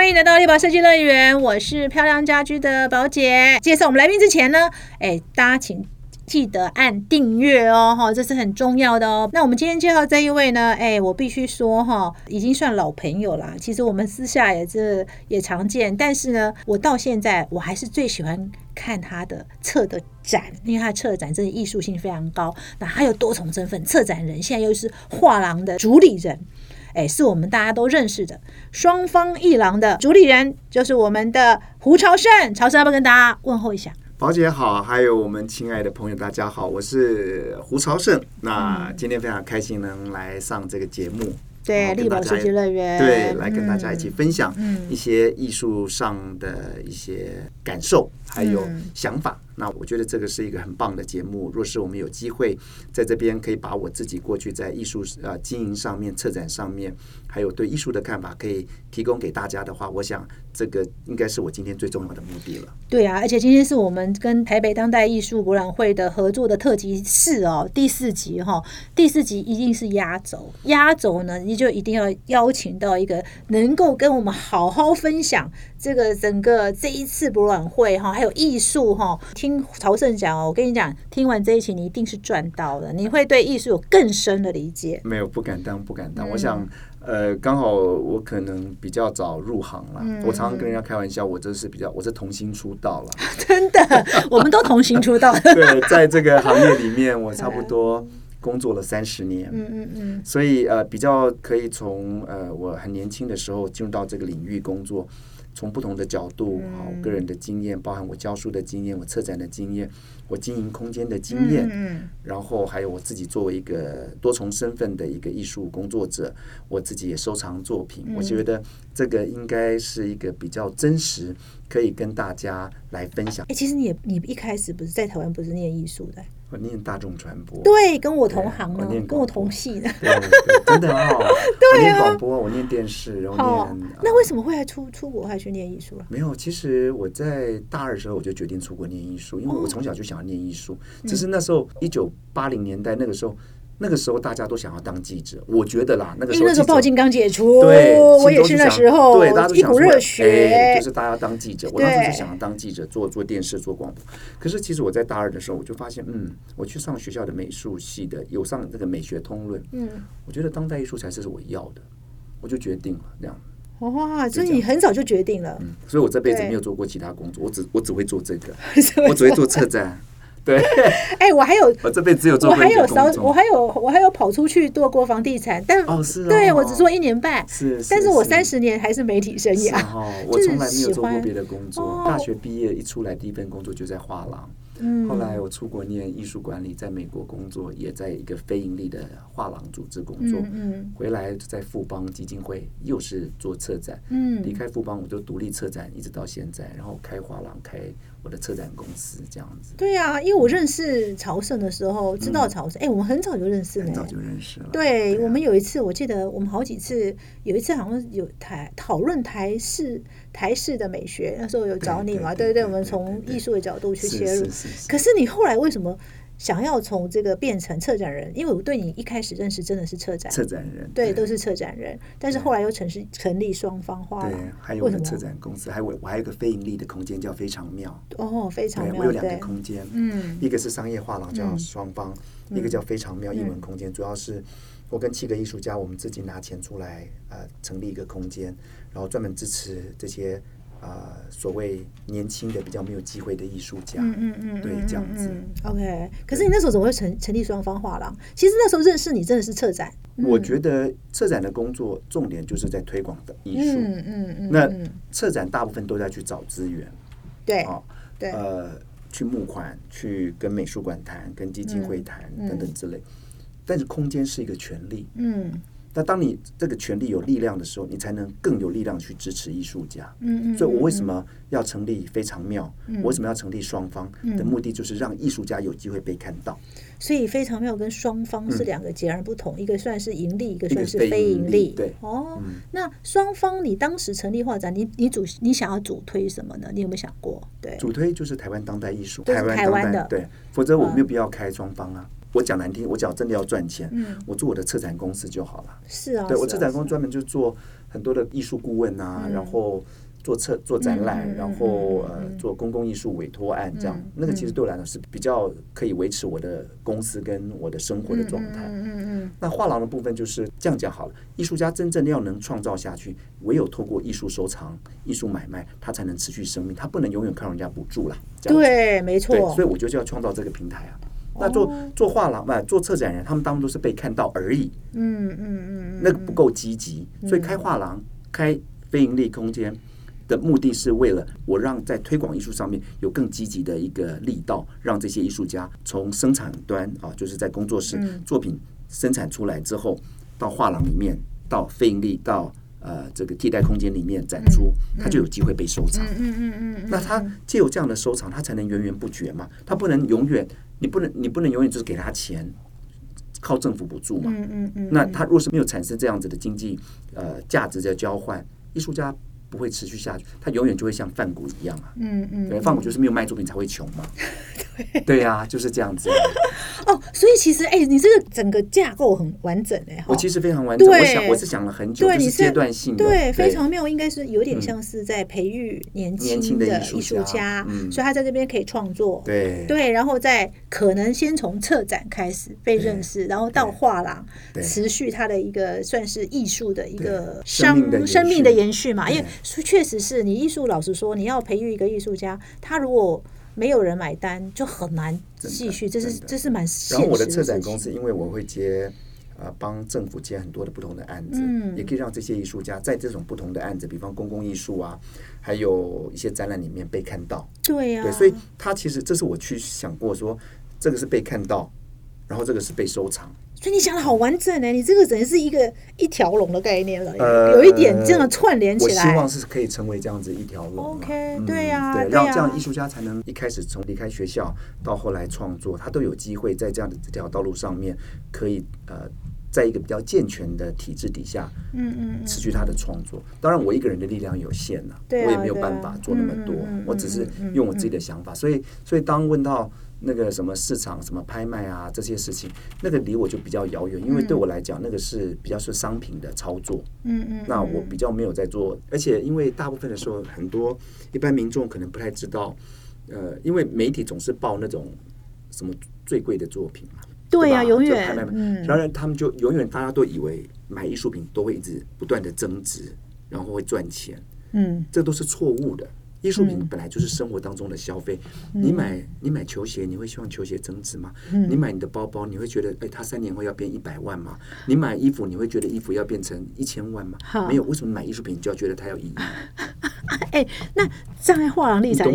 欢迎来到丽宝设计乐园，我是漂亮家居的宝姐。介绍我们来宾之前呢，哎，大家请记得按订阅哦，哈，这是很重要的哦。那我们今天介绍这一位呢，哎，我必须说哈，已经算老朋友啦。其实我们私下也是也常见，但是呢，我到现在我还是最喜欢看他的策的展，因为他的策展真的艺术性非常高。那他有多重身份，策展人现在又是画廊的主理人。哎，是我们大家都认识的双方一郎的主理人，就是我们的胡朝胜。朝胜要不要跟大家问候一下？宝姐好，还有我们亲爱的朋友，大家好，我是胡朝胜。那今天非常开心能来上这个节目，对，立宝设计乐园，对，来跟大家一起分享一些艺术上的一些感受，还有想法。那我觉得这个是一个很棒的节目。若是我们有机会在这边可以把我自己过去在艺术啊经营上面、策展上面，还有对艺术的看法，可以提供给大家的话，我想这个应该是我今天最重要的目的了。对啊，而且今天是我们跟台北当代艺术博览会的合作的特辑四哦，第四集哈，第四集一定是压轴，压轴呢你就一定要邀请到一个能够跟我们好好分享这个整个这一次博览会哈，还有艺术哈，听。听曹胜讲哦，我跟你讲，听完这一期你一定是赚到了，你会对艺术有更深的理解。没有，不敢当，不敢当。我想，呃，刚好我可能比较早入行了。我常常跟人家开玩笑，我这是比较，我是童星出道了。真的，我们都童星出道。对，在这个行业里面，我差不多工作了三十年。嗯嗯嗯。所以呃，比较可以从呃我很年轻的时候进入到这个领域工作。从不同的角度，好，个人的经验，包含我教书的经验，我策展的经验，我经营空间的经验，嗯，然后还有我自己作为一个多重身份的一个艺术工作者，我自己也收藏作品，我觉得这个应该是一个比较真实，可以跟大家来分享。哎，其实你也你一开始不是在台湾不是念艺术的？我念大众传播，对，跟我同行呢，跟我同系的，真的很好。我念广播，我念电视，然后念。那为什么会还出出国还去念艺术了？没有，其实我在大二的时候我就决定出国念艺术，因为我从小就想要念艺术，只是那时候一九八零年代那个时候。那个时候大家都想要当记者，我觉得啦，那个时候那时候报禁刚解除，对，我也是那时候，对，大家都一股热血，就是大家当记者。我当时就想要当记者，做做电视，做广播。可是其实我在大二的时候，我就发现，嗯，我去上学校的美术系的，有上那个美学通论，嗯，我觉得当代艺术才是我要的，我就决定了这样。哇，所以你很早就决定了，嗯，所以我这辈子没有做过其他工作，我只我只会做这个，我只会做策展。对，哎，我还有，我这辈子有做，我还有烧，我还有，我还有跑出去做过房地产，但哦是，对我只做一年半，是，但是我三十年还是媒体生涯，哦，我从来没有做过别的工作，大学毕业一出来第一份工作就在画廊。后来我出国念艺术管理，在美国工作，也在一个非盈利的画廊组织工作。嗯回来在富邦基金会又是做策展。嗯离开富邦，我就独立策展，一直到现在，然后开画廊，开我的策展公司，这样子。对啊，因为我认识朝圣的时候，知道朝圣，哎，我们很早就认识了，很早就认识了。对我们有一次，我记得我们好几次，有一次好像有台讨论台式台式的美学，那时候有找你嘛？对对对，我们从艺术的角度去切入。可是你后来为什么想要从这个变成策展人？因为我对你一开始认识真的是策展策展人，对，都是策展人。但是后来又成是成立双方画廊，还有策展公司，还有我还有一个非盈利的空间叫非常妙。哦，非常妙，我有两个空间，嗯，一个是商业画廊叫双方，一个叫非常妙英文空间。主要是我跟七个艺术家，我们自己拿钱出来，呃，成立一个空间，然后专门支持这些。啊，所谓年轻的比较没有机会的艺术家，嗯嗯嗯，对，这样子。OK，可是你那时候怎么会成成立双方画廊？其实那时候认识你真的是策展。我觉得策展的工作重点就是在推广的艺术。嗯嗯嗯。那策展大部分都在去找资源，对，对，呃，去募款，去跟美术馆谈，跟基金会谈等等之类。但是空间是一个权利，嗯。那当你这个权力有力量的时候，你才能更有力量去支持艺术家。嗯嗯。所以我为什么要成立非常妙？我为什么要成立双方？的目的就是让艺术家有机会被看到。所以非常妙跟双方是两个截然不同，一个算是盈利，一个算是非盈利。对。哦，那双方你当时成立画展，你你主你想要主推什么呢？你有没有想过？对。主推就是台湾当代艺术，台湾台湾的对，否则我没有必要开双方啊。我讲难听，我讲真的要赚钱，我做我的策展公司就好了。是啊，对我策展公司专门就做很多的艺术顾问啊，然后。做策做展览，然后呃做公共艺术委托案，这样那个其实对我来讲是比较可以维持我的公司跟我的生活的状态。嗯嗯嗯。那画廊的部分就是这样讲好了，艺术家真正要能创造下去，唯有透过艺术收藏、艺术买卖，他才能持续生命，他不能永远靠人家补助了。对，没错。所以我就要创造这个平台啊。那做做画廊嘛，做策展人，他们当中都是被看到而已。嗯嗯嗯。那个不够积极，所以开画廊、开非盈利空间。的目的是为了我让在推广艺术上面有更积极的一个力道，让这些艺术家从生产端啊，就是在工作室作品生产出来之后，到画廊里面，到非盈利，到呃这个替代空间里面展出，他就有机会被收藏。嗯嗯嗯。那他既有这样的收藏，他才能源源不绝嘛。他不能永远，你不能你不能永远就是给他钱，靠政府补助嘛。嗯嗯嗯。那他若是没有产生这样子的经济呃价值的交换，艺术家。不会持续下去，他永远就会像范谷一样啊。嗯嗯，对，范谷就是没有卖作品才会穷嘛。对对呀，就是这样子。哦，所以其实哎，你这个整个架构很完整哎。我其实非常完整，我想我是想了很久，就是阶段性的，对，非常妙，应该是有点像是在培育年轻的艺术家，所以他在这边可以创作。对对，然后再可能先从策展开始被认识，然后到画廊持续他的一个算是艺术的一个生生命的延续嘛，因为。确实是你艺术，老实说，你要培育一个艺术家，他如果没有人买单，就很难继续。这是这是蛮现实的。然后我的策展公司，因为我会接呃帮政府接很多的不同的案子，嗯，也可以让这些艺术家在这种不同的案子，比方公共艺术啊，还有一些展览里面被看到。对呀，对，所以他其实这是我去想过说，这个是被看到，然后这个是被收藏。所以你想的好完整呢，你这个人是一个一条龙的概念了，有一点这样串联起来。我希望是可以成为这样子一条龙。OK，对呀，对，让这样艺术家才能一开始从离开学校到后来创作，他都有机会在这样的这条道路上面，可以呃，在一个比较健全的体制底下，嗯嗯，持续他的创作。当然，我一个人的力量有限呐，我也没有办法做那么多，我只是用我自己的想法。所以，所以当问到。那个什么市场、什么拍卖啊，这些事情，那个离我就比较遥远，因为对我来讲，那个是比较是商品的操作。嗯嗯。那我比较没有在做，而且因为大部分的时候，很多一般民众可能不太知道，呃，因为媒体总是报那种什么最贵的作品嘛。对呀，永远。拍卖。嗯然后他们就永远大家都以为买艺术品都会一直不断的增值，然后会赚钱。嗯。这都是错误的。艺术品本来就是生活当中的消费。你买你买球鞋，你会希望球鞋增值吗？你买你的包包，你会觉得哎，它三年后要变一百万吗？你买衣服，你会觉得衣服要变成一千万吗？没有，为什么买艺术品你就要觉得它有意义？哎，那站在画廊立场，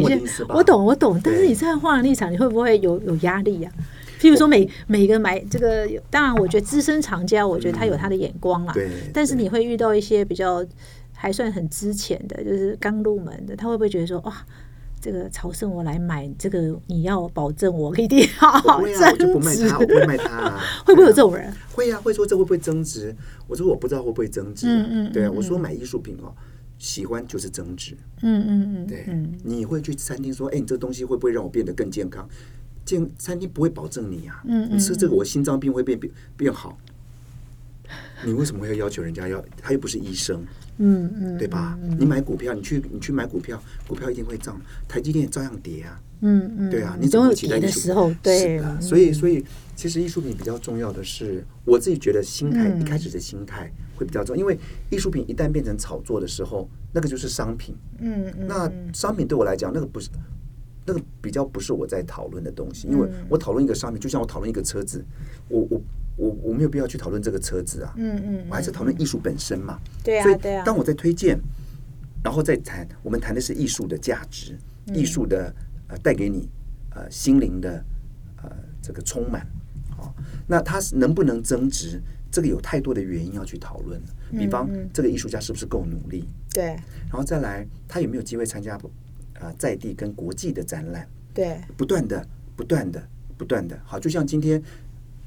我懂我懂，但是你站在画廊立场，你会不会有有压力呀？譬如说，每每个买这个，当然，我觉得资深藏家，我觉得他有他的眼光啦。对，但是你会遇到一些比较。还算很值钱的，就是刚入门的，他会不会觉得说，哇，这个朝圣我来买这个，你要保证我一定要 增值？不卖他，我不会卖他啊。会不会有这种人？会呀，会说这会不会增值？我说我不知道会不会增值。嗯嗯，对啊，我说买艺术品哦，喜欢就是增值。嗯嗯嗯，对，你会去餐厅说，哎，你这东西会不会让我变得更健康？健餐厅不会保证你啊。嗯嗯，吃这个我心脏病会变变变好。你为什么要要求人家要？他又不是医生。嗯嗯，对吧？你买股票，你去你去买股票，股票一定会涨，台积电照样跌啊。嗯嗯，对啊，你总有跌的时候，对。所以所以，其实艺术品比较重要的是，我自己觉得心态一开始的心态会比较重，因为艺术品一旦变成炒作的时候，那个就是商品。嗯嗯，那商品对我来讲，那个不是那个比较不是我在讨论的东西，因为我讨论一个商品，就像我讨论一个车子，我我。我我没有必要去讨论这个车子啊，嗯嗯，我还是讨论艺术本身嘛。对啊，所以当我在推荐，然后再谈，我们谈的是艺术的价值，艺术的呃带给你呃心灵的呃这个充满，哦，那它能不能增值？这个有太多的原因要去讨论。比方这个艺术家是不是够努力？对，然后再来他有没有机会参加呃在地跟国际的展览？对，不断的不断的不断的，好，就像今天。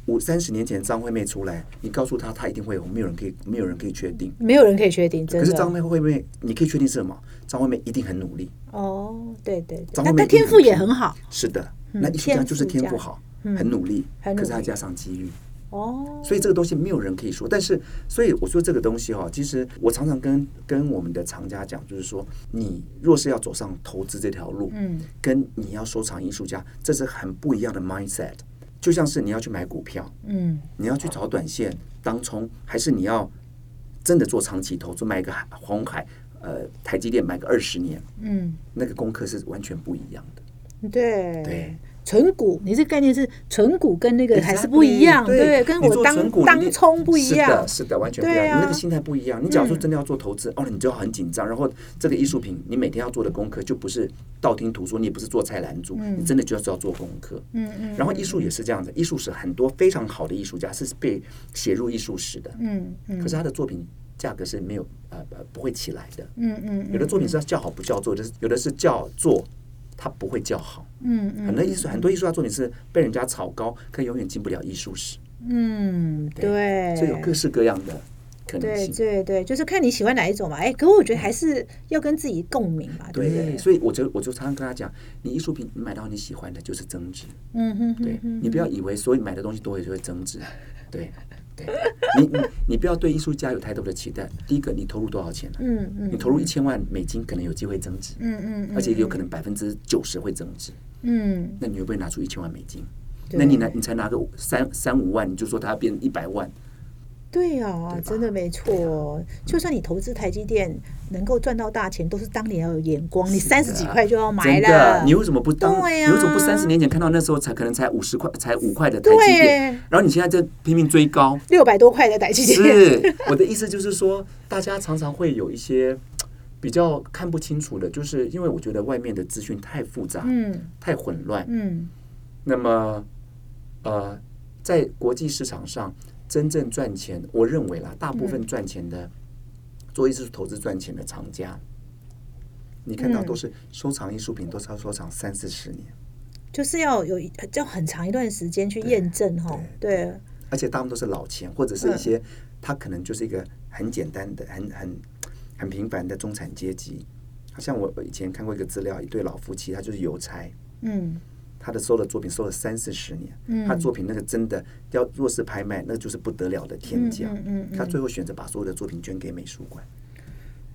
五三十年前张惠妹出来，你告诉她她一定会红，没有人可以，没有人可以确定，没有人可以确定。可是张惠妹，你可以确定是什么？张惠妹一定很努力。哦，对对，张惠妹天赋也很好。是的，那艺术家就是天赋好，很努力，可是再加上机遇。哦，所以这个东西没有人可以说。但是，所以我说这个东西哈，其实我常常跟跟我们的藏家讲，就是说，你若是要走上投资这条路，嗯，跟你要收藏艺术家，这是很不一样的 mindset。就像是你要去买股票，嗯，你要去找短线当冲，还是你要真的做长期投资，买个海红海，呃，台积电买个二十年，嗯，那个功课是完全不一样的。对对。存股，你这概念是存股跟那个还是不一样，对，跟我当当冲不一样，是的，是的，完全不一样，你那个心态不一样。你假如说真的要做投资，哦，你就要很紧张，然后这个艺术品，你每天要做的功课就不是道听途说，你也不是做菜篮子，你真的就要做功课。嗯嗯。然后艺术也是这样子，艺术史很多非常好的艺术家是被写入艺术史的，嗯嗯。可是他的作品价格是没有呃呃不会起来的，嗯嗯。有的作品是要叫好不叫座，就是有的是叫做。他不会叫好，嗯嗯，很多艺术很多艺术家作品是被人家炒高，可永远进不了艺术史。嗯，对，所以有各式各样的可能性。对对对，就是看你喜欢哪一种嘛。哎，可我觉得还是要跟自己共鸣嘛，对不对？所以我就我就常常跟他讲，你艺术品你买到你喜欢的，就是增值。嗯哼，对你不要以为所有买的东西都会就会增值，对。你你你不要对艺术家有太多的期待。第一个，你投入多少钱嗯嗯。你投入一千万美金，可能有机会增值。嗯嗯。而且有可能百分之九十会增值。嗯。那你会不会拿出一千万美金？那你拿你才拿个三三五万，你就说它变一百万？对呀，真的没错。就算你投资台积电能够赚到大钱，都是当年要有眼光。你三十几块就要买了，你为什么不当？你为什么不三十年前看到那时候才可能才五十块、才五块的台积电？然后你现在在拼命追高六百多块的台积电。是 我的意思，就是说大家常常会有一些比较看不清楚的，就是因为我觉得外面的资讯太复杂，嗯，太混乱，嗯。那么，呃，在国际市场上。真正赚钱，我认为啦，大部分赚钱的做艺术投资赚钱的藏家，你看到都是收藏艺术品，都是要收藏三四十年，就是要有要很长一段时间去验证哈。对，而且大部分都是老钱，或者是一些他可能就是一个很简单的、很很很平凡的中产阶级。好像我以前看过一个资料，一对老夫妻，他就是邮差，嗯。他的收的作品收了三四十年，他作品那个真的要若是拍卖，那就是不得了的天价嗯。他最后选择把所有的作品捐给美术馆。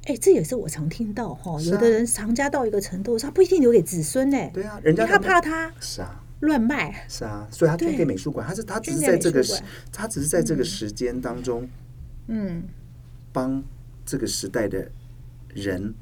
哎，这也是我常听到哈，有的人藏家到一个程度，他不一定留给子孙呢。对啊，人家他怕他是啊乱卖是啊，所以他捐给美术馆，他是他只是在这个时，他只是在这个时间当中，嗯，帮这个时代的人。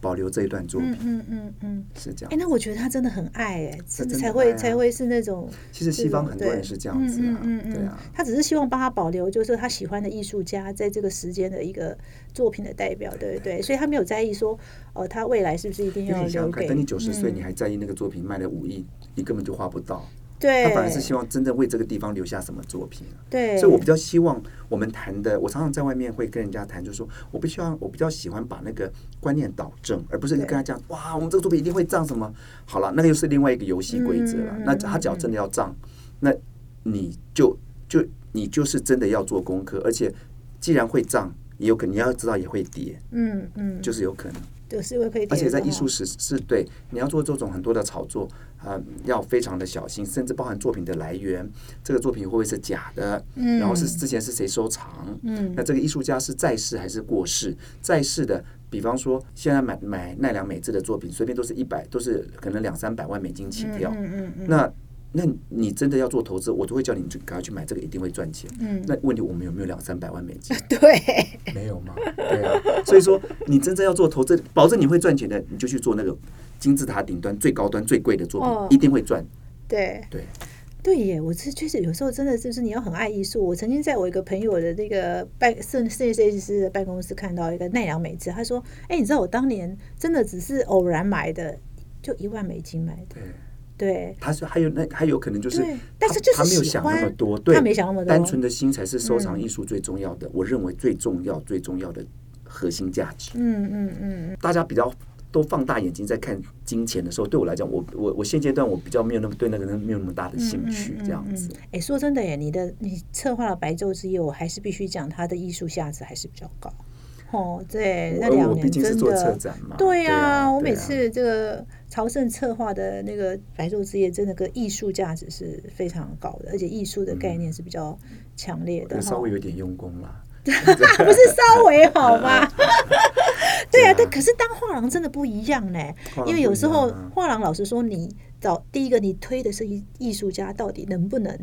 保留这一段作品，嗯嗯嗯嗯，是这样。哎，那我觉得他真的很爱，哎，真的才会才会是那种。其实西方很多人是这样子啊，对啊。他只是希望帮他保留，就是他喜欢的艺术家在这个时间的一个作品的代表，对不对？所以他没有在意说，哦，他未来是不是一定要留给？等你九十岁，你还在意那个作品卖了五亿，你根本就画不到。对，他反而是希望真正为这个地方留下什么作品。对，所以我比较希望我们谈的，我常常在外面会跟人家谈，就是说我不希望，我比较喜欢把那个观念导正，而不是跟他讲，哇，我们这个作品一定会涨什么。好了，那个又是另外一个游戏规则了。那他只要真的要涨，那你就就你就是真的要做功课，而且既然会涨，也有可能你要知道也会跌。嗯嗯，就是有可能。就是会可以，而且在艺术史是对你要做这种很多的炒作啊，要非常的小心，甚至包含作品的来源，这个作品会不会是假的？嗯，然后是之前是谁收藏？嗯，那这个艺术家是在世还是过世？在世的，比方说现在买买奈良美智的作品，随便都是一百，都是可能两三百万美金起跳。嗯嗯嗯，那。那你真的要做投资，我都会叫你去赶快去买这个，一定会赚钱。嗯，那问题我们有没有两三百万美金？对，没有吗？对啊，所以说你真正要做投资，保证你会赚钱的，你就去做那个金字塔顶端最高端最贵的作品，一定会赚。对对对耶！我是确实有时候真的就是你要很爱艺术。我曾经在我一个朋友的那个办摄摄影设计师的办公室看到一个奈良美智，他说：“哎，你知道我当年真的只是偶然买的，就一万美金买的。”对，他说还有那还有可能就是，但是就是他没有想那么多，对，他没想那么多，单纯的心才是收藏艺术最重要的。我认为最重要最重要的核心价值。嗯嗯嗯大家比较都放大眼睛在看金钱的时候，对我来讲，我我我现阶段我比较没有那么对那个人没有那么大的兴趣，这样子。哎，说真的耶，你的你策划了白昼之夜，我还是必须讲它的艺术价值还是比较高。哦，对，那而两年真的。对呀、啊，我每次这个朝圣策划的那个白昼之夜，真的个艺术价值是非常高的，而且艺术的概念是比较强烈的。稍微有点用功啦。不是稍微好吗？对啊，但可是当画廊真的不一样呢，因为有时候画廊老师说，你找第一个你推的是艺艺术家，到底能不能？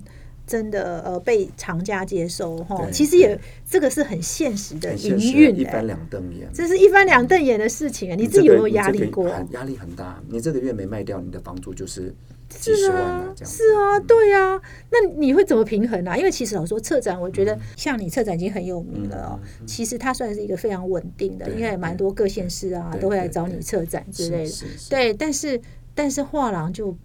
真的呃被厂家接收哈，其实也这个是很现实的营运的，一翻两瞪眼。这是一翻两瞪眼的事情啊！你自己有没有压力过？很压力很大。你这个月没卖掉，你的房租就是几十万是啊，，这样。是啊，对啊。那你会怎么平衡啊？因为其实老说策展，我觉得像你策展已经很有名了哦。其实它算是一个非常稳定的，对应该也蛮多各县市啊都会来找你策展之类的。对，但是但是画廊就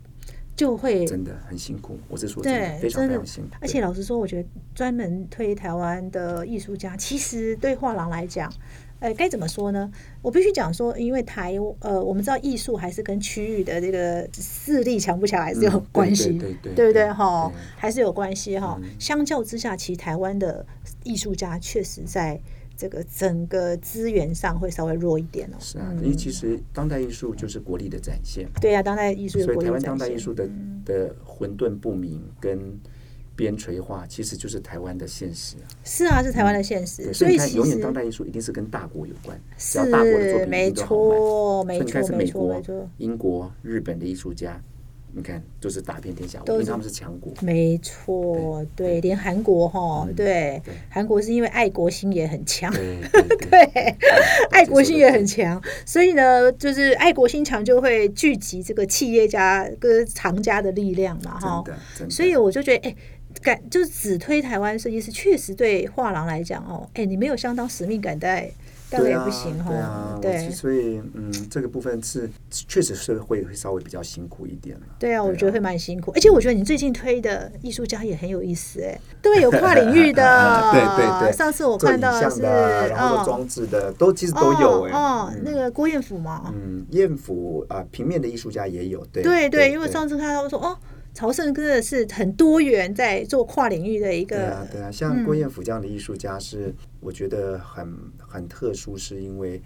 就会真的很辛苦。我是说真的对，非常真的非常辛苦。，而且老实说，我觉得专门推台湾的艺术家，其实对画廊来讲，呃，该怎么说呢？我必须讲说，因为台呃，我们知道艺术还是跟区域的这个势力强不强还是有嗯关系，对对对对不对对哈还是有关系哈。相较之下，其实台湾的艺术家确实在这个整个资源上会稍微弱一点哦。是啊，因为其实当代艺术就是国力的展现，对呀、当代艺术所以台湾当代艺术的的混沌不明跟边陲化，其实就是台湾的现实啊。是啊，是台湾的现实，所以你看，永远当代艺术一定是跟大国有关，只是要大国的作品一没定都好卖。错，没所以你看，是美国没错。、英国、日本的艺术家，你看都是打遍天下，因为他们是强国。没错，对，对连韩国哈，嗯对对，韩国是因为爱国心也很强，对爱国心也很强，所以呢，就是爱国心强就会聚集这个企业家跟藏家的力量嘛，哈。所以我就觉得，哎、感就是只推台湾设计师，确实对画廊来讲，哦，哎、你没有相当使命感，大对啊，也不行对啊，对。所以嗯，这个部分是确实是会会稍微比较辛苦一点了。对啊，我觉得会蛮辛苦，而且我觉得你最近推的艺术家也很有意思，哎，对，有跨领域的，对对对。上次我看到的是，的，然后装置的，都其实都有哎。哦，哦嗯。那个郭彦甫嘛，嗯，艳府啊，平面的艺术家也有，对对对，因为上次看到说，哦，朝圣真的是很多元，在做跨领域的一个对啊，对啊，像郭彦甫这样的艺术家是，我觉得很很特殊，是因为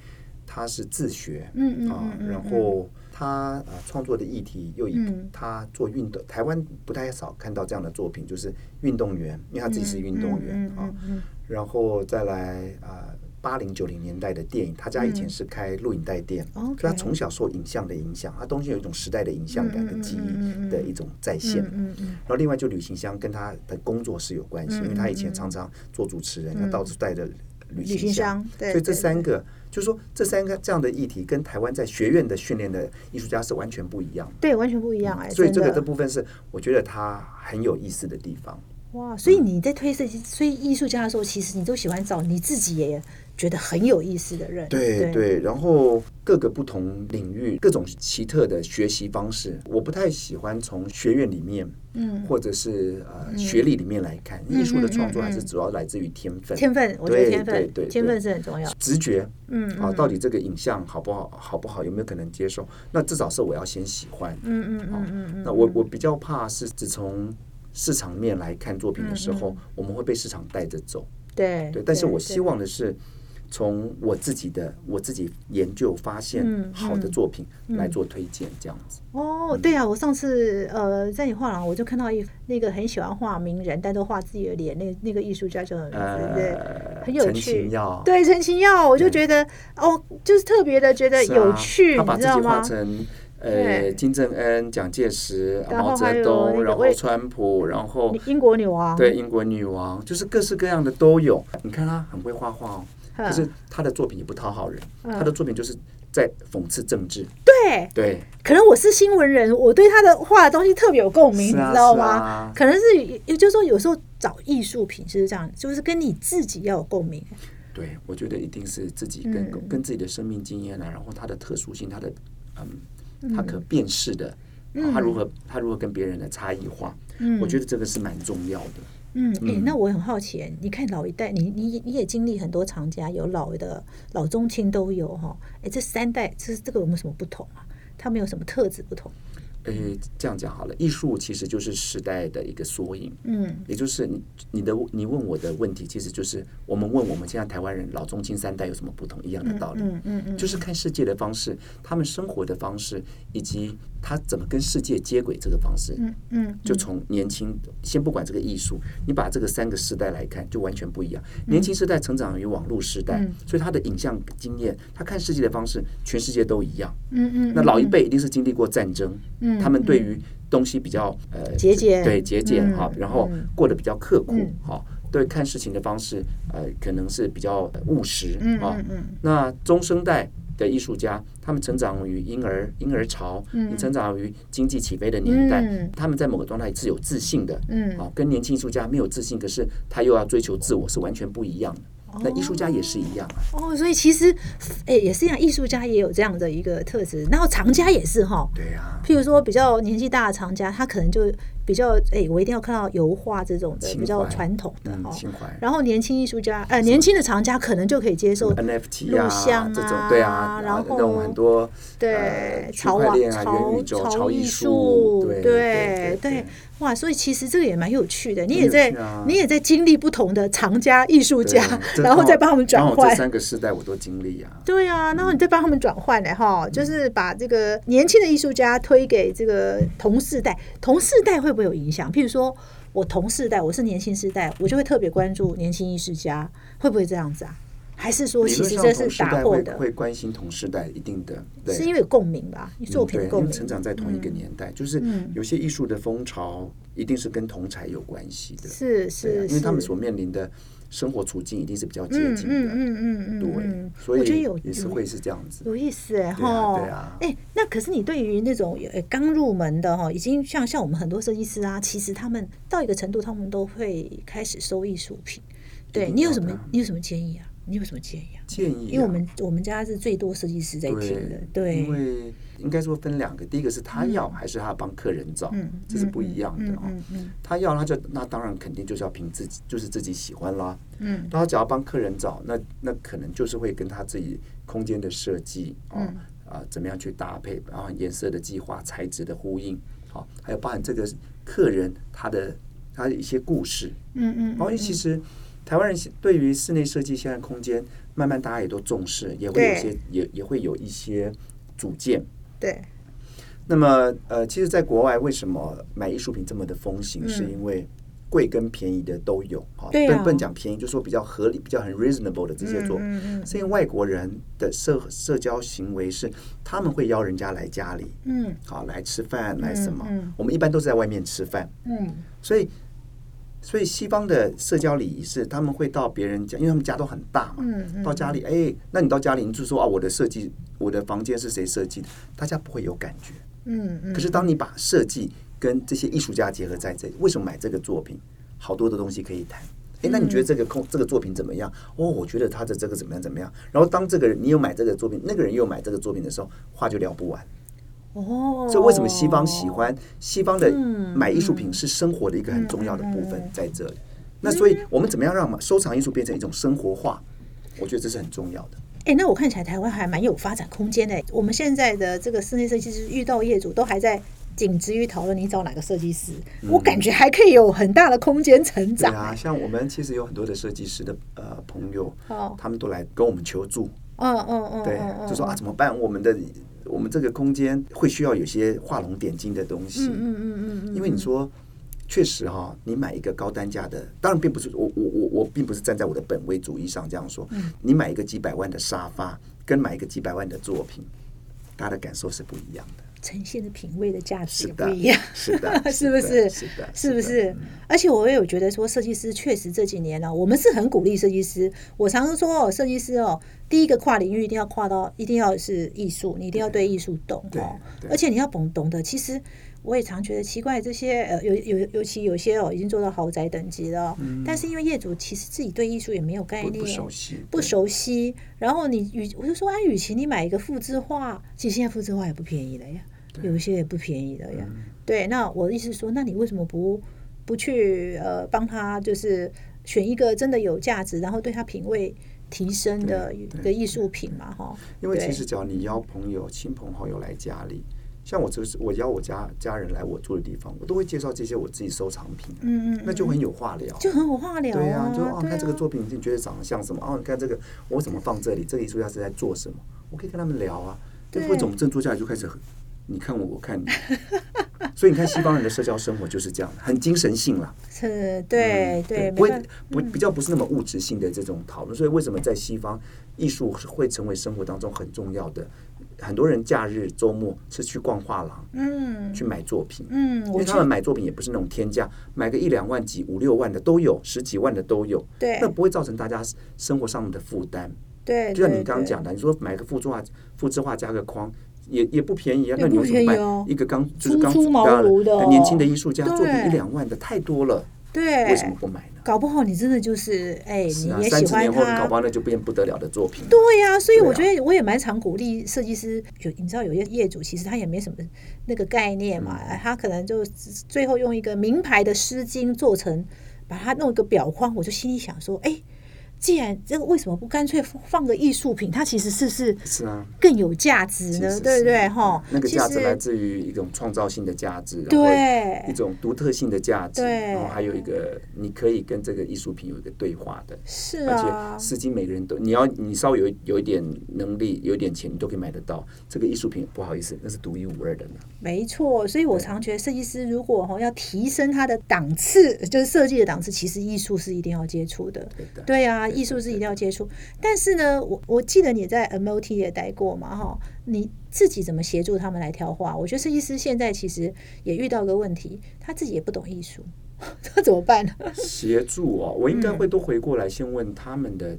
他是自学，嗯嗯啊然后他啊创作的议题又以嗯。他做运动，台湾不太少看到这样的作品，就是运动员，因为他自己是运动员啊。然后再来啊。八零九零年代的电影，他家以前是开录影带店，嗯所以他从小受影像的影响，他东西有一种时代的影像感跟记忆的一种再现。嗯嗯嗯然后另外就旅行箱跟他的工作是有关系，因为他以前常常做主持人，他到处带着旅旅行行箱对所以这三个就是说这三个这样的议题跟台湾在学院的训练的艺术家是完全不一样的。对，完全不一样哎，所以这个这部分是我觉得他很有意思的地方。哇，所以你在推设计、推艺术家的时候，其实你都喜欢找你自己也觉得很有意思的人。对对，然后各个不同领域、各种奇特的学习方式，我不太喜欢从学院里面，嗯，或者是呃学历里面来看，艺术的创作还是主要来自于天分。天分，我觉得对天分对对，天分是很重要。直觉，嗯啊，到底这个影像好不好，好不好，有没有可能接受？那至少是我要先喜欢。嗯嗯嗯嗯嗯。那我我比较怕是只从市场面来看作品的时嗯候，我们会被市场带着走。对对，但是我希望的是。从我自己的我自己研究发现嗯好的作品来做推荐，这样子。哦，对啊，我上次呃在你画廊，我就看到一那个很喜欢画名人，但都画自己的脸，那那个艺术家叫什么名字？对，呃，很有陈趣对，陈情耀，我就觉得哦，就是特别的觉得有趣，他把自己你知道吗？呃金正恩、蒋介石、毛泽东，然后川普，然后英国女王，对，英国女王，就是各式各样的都有。你看他很会画画哦，嗯，可是他的作品也不讨好人，嗯他的作品就是在讽刺政治。对，对，可能我是新闻人，我对他的画的东西特别有共鸣，你知道吗？可能是，也就是说，有时候找艺术品就是这样，就是跟你自己要有共鸣。对，我觉得一定是自己跟、嗯跟自己的生命经验啊，然后他的特殊性，他的嗯，他可辨识的，他如何他如何跟别人的差异化，嗯我觉得这个是蛮重要的。嗯，诶，那我很好奇，你看老一代，你你你也经历很多厂家，有老的、老中青都有哈。哎，这三代，这这个有没有什么不同啊？他们有什么特质不同？诶，这样讲好了，艺术其实就是时代的一个缩影。嗯，也就是你你的你问我的问题，其实就是我们问我们现在台湾人老中青三代有什么不同一样的道理。嗯嗯嗯，就是看世界的方式，他们生活的方式，以及他怎么跟世界接轨这个方式。嗯嗯，就从年轻，先不管这个艺术，你把这个三个时代来看，就完全不一样。年轻时代成长于网络时代，所以他的影像经验，他看世界的方式，全世界都一样。嗯嗯，那老一辈一定是经历过战争，嗯他们对于东西比较呃节俭。对节俭嗯哈，然后嗯。过得比较刻苦嗯。哈，对看事情的方式呃可能是比较呃务实嗯啊嗯。嗯。那中生代的艺术家，他们成长于婴儿婴儿潮，嗯。成长于经济起飞的年代，嗯。他们在某个状态是有自信的，嗯。啊，跟年轻艺术家没有自信，可是他又要追求自我，是完全不一样的。那艺术家也是一样啊，哦，所以其实，哎，也是一样，艺术家也有这样的一个特质，然后藏家也是哈。对呀、譬如说，比较年纪大的藏家，他可能就比较哎，我一定要看到油画这种的比较传统的嗯，哈。情怀。然后年轻艺术家，呃，年轻的藏家可能就可以接受 NFT 录啊，像这种啊对啊，然后那种很多对潮网潮潮艺艺术术，，对对对，哇，所以其实这个也蛮有趣的，你也在啊你也在经历不同的藏家、艺术家，然后再帮他们转换这换。三个世代我都经历啊。对啊，然后你再帮他们转换呢哈，就是把这个年轻的艺术家推给这个同世代，同世代会不会有影响？譬如说我同世代，我是年轻世代，我就会特别关注年轻艺术家，会不会这样子啊？还是说其实这是打破的？会关心同世代一定的，对是因为有共鸣吧？你作品的共鸣，因为成长在同一个年代，就是嗯有些艺术的风潮一定是跟同才有关系的，是是，因为他们所面临的生活处境一定是比较接嗯近的，嗯嗯嗯嗯，对嗯，所以我觉得有有也是会是这样子。有意思哎对啊哈，对啊哎，那可是你对于那种呃刚入门的哈，已经像像我们很多设计师啊，其实他们到一个程度，他们都会开始收艺术品。对你有什么你有什么建议啊？你有什么建议啊？建议啊，因为我们我们家是最多设计师在听的，对，因为应该说分两个，第一个是他要还是他帮客人找，嗯这是不一样的啊。他要他就那当然肯定就是要凭自己，就是自己喜欢啦。嗯那他只要帮客人找，那那可能就是会跟他自己空间的设计啊嗯啊怎么样去搭配，然后颜色的计划、材质的呼应，好，还有包含这个客人他的他的一些故事。嗯嗯然后其实台湾人对于室内设计现在空间，慢慢大家也都重视，也会有一些也也会有一些主见。对，那么呃，其实，在国外为什么买艺术品这么的风行，嗯。是因为贵跟便宜的都有哈，对啊。不能讲便宜，就说比较合理、比较很 reasonable 的这些作品。嗯嗯是因为外国人的社社交行为是，他们会邀人家来家里，嗯。好来吃饭，来什么？嗯。我们一般都是在外面吃饭，嗯。所以，所以西方的社交礼仪是他们会到别人家，因为他们家都很大嘛，嗯嗯到家里，哎，那你到家里，你就说啊，我的设计，我的房间是谁设计的？大家不会有感觉。嗯嗯，可是当你把设计跟这些艺术家结合在这里，为什么买这个作品？好多的东西可以谈。哎，那你觉得这个空这个作品怎么样？哦，我觉得他的这个怎么样怎么样。然后当这个人你有买这个作品，那个人又买这个作品的时候，话就聊不完。哦，所以为什么西方喜欢西方的嗯买艺术品是生活的一个很重要的部分在这里。那所以我们怎么样让收藏艺术变成一种生活化？我觉得这是很重要的。哎、那我看起来台湾还蛮有发展空间的。我们现在的这个室内设计师遇到业主都还在仅止于讨论你找哪个设计师，我感觉还可以有很大的空间成长。对啊，像我们其实有很多的设计师的呃朋友，哦他们都来跟我们求助，嗯嗯嗯，对嗯，就说啊怎么办？我们的我们这个空间会需要有些画龙点睛的东西，嗯嗯嗯嗯，因为你说。确实哈、你买一个高单价的，当然并不是我我我我并不是站在我的本位主义上这样说。嗯你买一个几百万的沙发，跟买一个几百万的作品，大家的感受是不一样的。呈现的品味的价值也不一样，是的 是不是？是的是不是？而且我也有觉得说，设计师确实这几年呢、我们是很鼓励设计师。我常说哦，设计师哦，第一个跨领域一定要跨到，一定要是艺术，你一定要对艺术懂对哦，而且你要懂懂得，其实。我也常觉得奇怪，这些呃有有尤其有些哦已经做到豪宅等级了哦、但是因为业主其实自己对艺术也没有概念，不熟悉，不熟悉，然后你与我就说啊，与其你买一个复制画，其实现在复制画也不便宜了呀，有一些也不便宜的呀。嗯对，那我的意思是说，那你为什么不不去呃帮他就是选一个真的有价值，然后对他品味提升的对对的艺术品嘛？哈，因为其实只要你邀朋友、亲朋好友来家里，像我就是我邀我家家人来我住的地方，我都会介绍这些我自己收藏品，嗯嗯，那就很有话聊，就很有话聊对呀、就哦，对看这个啊作品，你觉得长得像什么？哦，你看这个，我怎么放这里？这个艺术家是在做什么？我可以跟他们聊啊。对对，或者我们正坐下来就开始很，你看我，我看你。所以你看西方人的社交生活就是这样，很精神性啦。是，对对，不会不比较不是那么物质性的这种讨论。所以为什么在西方，艺术是会成为生活当中很重要的？很多人假日周末是去逛画廊，嗯去买作品。嗯，因为他们买作品也不是那种天价，买个一两万、几五六万的都有，十几万的都有。对那不会造成大家生活上面的负担。对，就像你刚刚讲的，你说买个复制画、复制画加个框，也也不便宜啊。那你为什么哦一个刚就是刚初出茅庐的年轻的艺术家对作品一两万的太多了，对，为什么不买呢？搞不好你真的就是哎，你也喜欢三十年后搞他不。好那就变不得了的作品。对呀、所以我觉得我也蛮常鼓励设计师，有你知道有些业主其实他也没什么那个概念嘛，嗯他可能就最后用一个名牌的丝巾做成，把它弄一个表框，我就心里想说，哎，既然这个为什么不干脆放个艺术品？它其实是是是啊，更有价值呢，对不对？哈，那个价值来自于一种创造性的价值，对一种独特性的价值，对然后还有一个你可以跟这个艺术品有一个对话的。是而啊且，丝巾每个人都，你要你稍微有有一点能力，有一点钱，你都可以买得到。这个艺术品不好意思，那是独一无二的呢。没错，所以我常觉得设计师如果哈要提升他的档次，就是设计的档次，其实艺术是一定要接触的。对的，对啊，对艺术是一定要接触。但是呢，我我记得你在 MOT 也待过嘛，哈，你自己怎么协助他们来挑画？我觉得设计师现在其实也遇到个问题，他自己也不懂艺术，他怎么办呢？协助哦，我应该嗯会都回过来先问他们的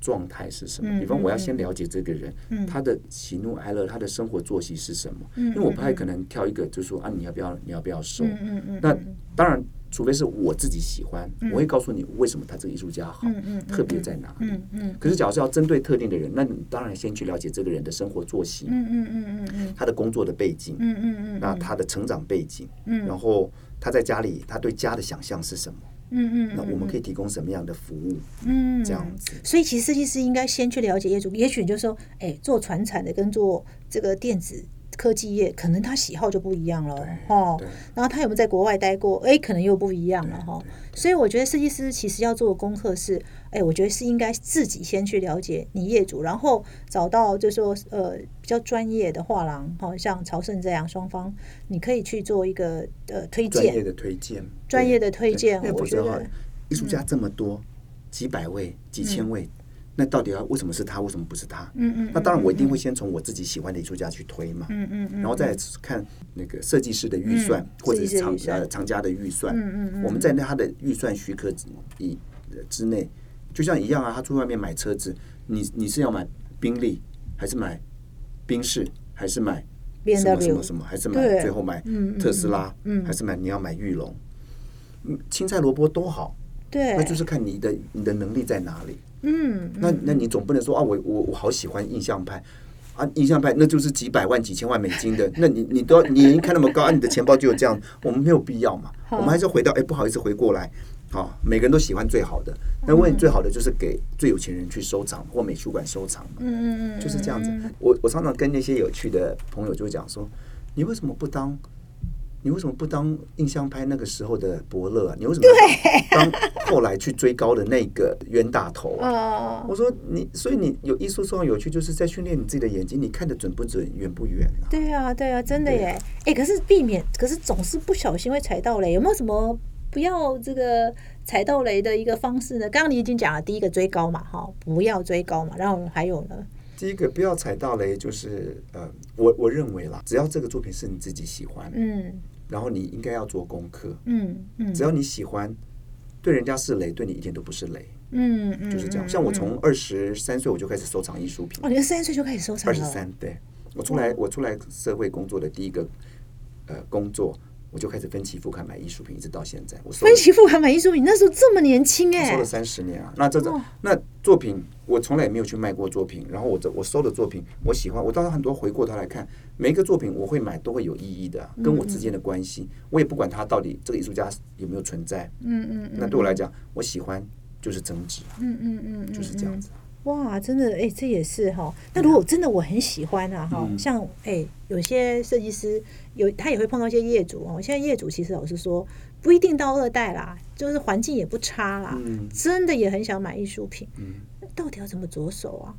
状态是什么。嗯比方我要嗯先了解这个人，嗯他的喜怒哀乐，他的生活作息是什么。嗯因为我不太可能挑一个，就说啊，你要不要，你要不要收？嗯嗯嗯，那当然，除非是我自己喜欢，我会告诉你为什么他这个艺术家好特别在哪里。嗯嗯可是，假如是要针对特定的人，那你当然先去了解这个人的生活作息，嗯嗯嗯嗯嗯他的工作的背景，嗯嗯嗯，那他的成长背景，嗯然后他在家里他对家的想象是什么？嗯嗯，那我们可以提供什么样的服务？嗯这样子。所以其实设计师应该先去了解业主，也许你就说，哎，做传产的跟做这个电子科技业，可能他喜好就不一样了，哈。对。然后他有没有在国外待过，哎，可能又不一样了，哈。所以我觉得设计师其实要做的功课是，哎，我觉得是应该自己先去了解你业主，然后找到就是说呃比较专业的画廊，哈，像朝圣这样，双方你可以去做一个呃推荐，专业的推荐，专业的推荐我觉得艺术家这么多，几百位、几千位，那到底要为什么是他？为什么不是他？嗯嗯，那当然，我一定会先从我自己喜欢的艺术家去推嘛，嗯嗯嗯，然后再看那个设计师的预算嗯或者是厂呃厂家的预算，嗯嗯嗯我们在那他的预算许可以呃之内，就像一样啊，他出去外面买车子，你你是要买宾利还是买宾士还是买什么什么什么，还是买最后买特斯拉，嗯还是买你要买玉龙，嗯，青菜萝卜都好，对，那就是看你的你的能力在哪里。嗯，那那你总不能说啊，我我我好喜欢印象派。啊，印象派那就是几百万、几千万美金的，那你你都要你眼睛看那么高，啊，你的钱包就有这样，我们没有必要嘛。我们还是要回到，哎，不好意思，回过来，好，每个人都喜欢最好的，那问最好的就是给最有钱人去收藏或美术馆收藏嘛，嗯嗯嗯，就是这样子。我我常常跟那些有趣的朋友就讲说，你为什么不当？你为什么不当印象派那个时候的伯乐啊？你为什么要当后来去追高的那个冤大头啊？哦，我说你，所以你有艺术非常有趣，就是在训练你自己的眼睛，你看得准不准，远不远啊？对啊，对啊，真的耶！哎，可是避免，可是总是不小心会踩到雷，有没有什么不要这个踩到雷的一个方式呢？刚刚你已经讲了，第一个追高嘛，哈，不要追高嘛，然后还有呢，第一个不要踩到雷，就是呃，我我认为啦，只要这个作品是你自己喜欢，嗯然后你应该要做功课，嗯嗯，只要你喜欢，对人家是雷，对你一点都不是雷，嗯嗯，就是这样。嗯像我从二十三岁我就开始收藏艺术品。哦，，你三十岁就开始收藏了，二十三，对。我出来我出来社会工作的第一个呃工作，我就开始分期付款买艺术品，一直到现在，我分期付款买艺术品，那时候这么年轻哎我收了，三十年啊。那这种哇那作品，我从来也没有去卖过作品。然后我这我收的作品，我喜欢，我当然很多回过头来看，每一个作品我会买都会有意义的，嗯跟我之间的关系，我也不管他到底这个艺术家有没有存在。嗯嗯嗯，那对我来讲，我喜欢就是增值，嗯嗯嗯，就是这样子。哇，真的，哎，这也是哈。那如果真的我很喜欢啊，哈，像哎，有些设计师有他也会碰到一些业主哦。现在业主其实老实说，不一定到二代啦，就是环境也不差啦，真的也很想买艺术品。嗯，到底要怎么着手啊？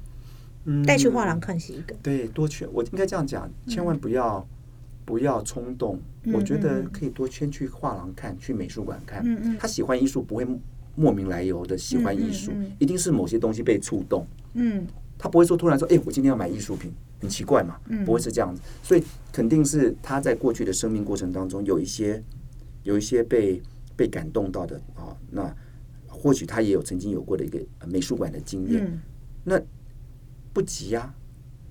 嗯，带去画廊看是一个。对，多去，我应该这样讲，千万不要不要冲动。我觉得可以多先去画廊看，去美术馆看。嗯嗯，他喜欢艺术不会。莫名来由的喜欢艺术，一定是某些东西被触动。嗯，他不会说突然说：“哎，我今天要买艺术品。”很奇怪嘛，不会是这样子。所以肯定是他在过去的生命过程当中有一些有一些被被感动到的啊。那或许他也有曾经有过的一个美术馆的经验。那不急呀，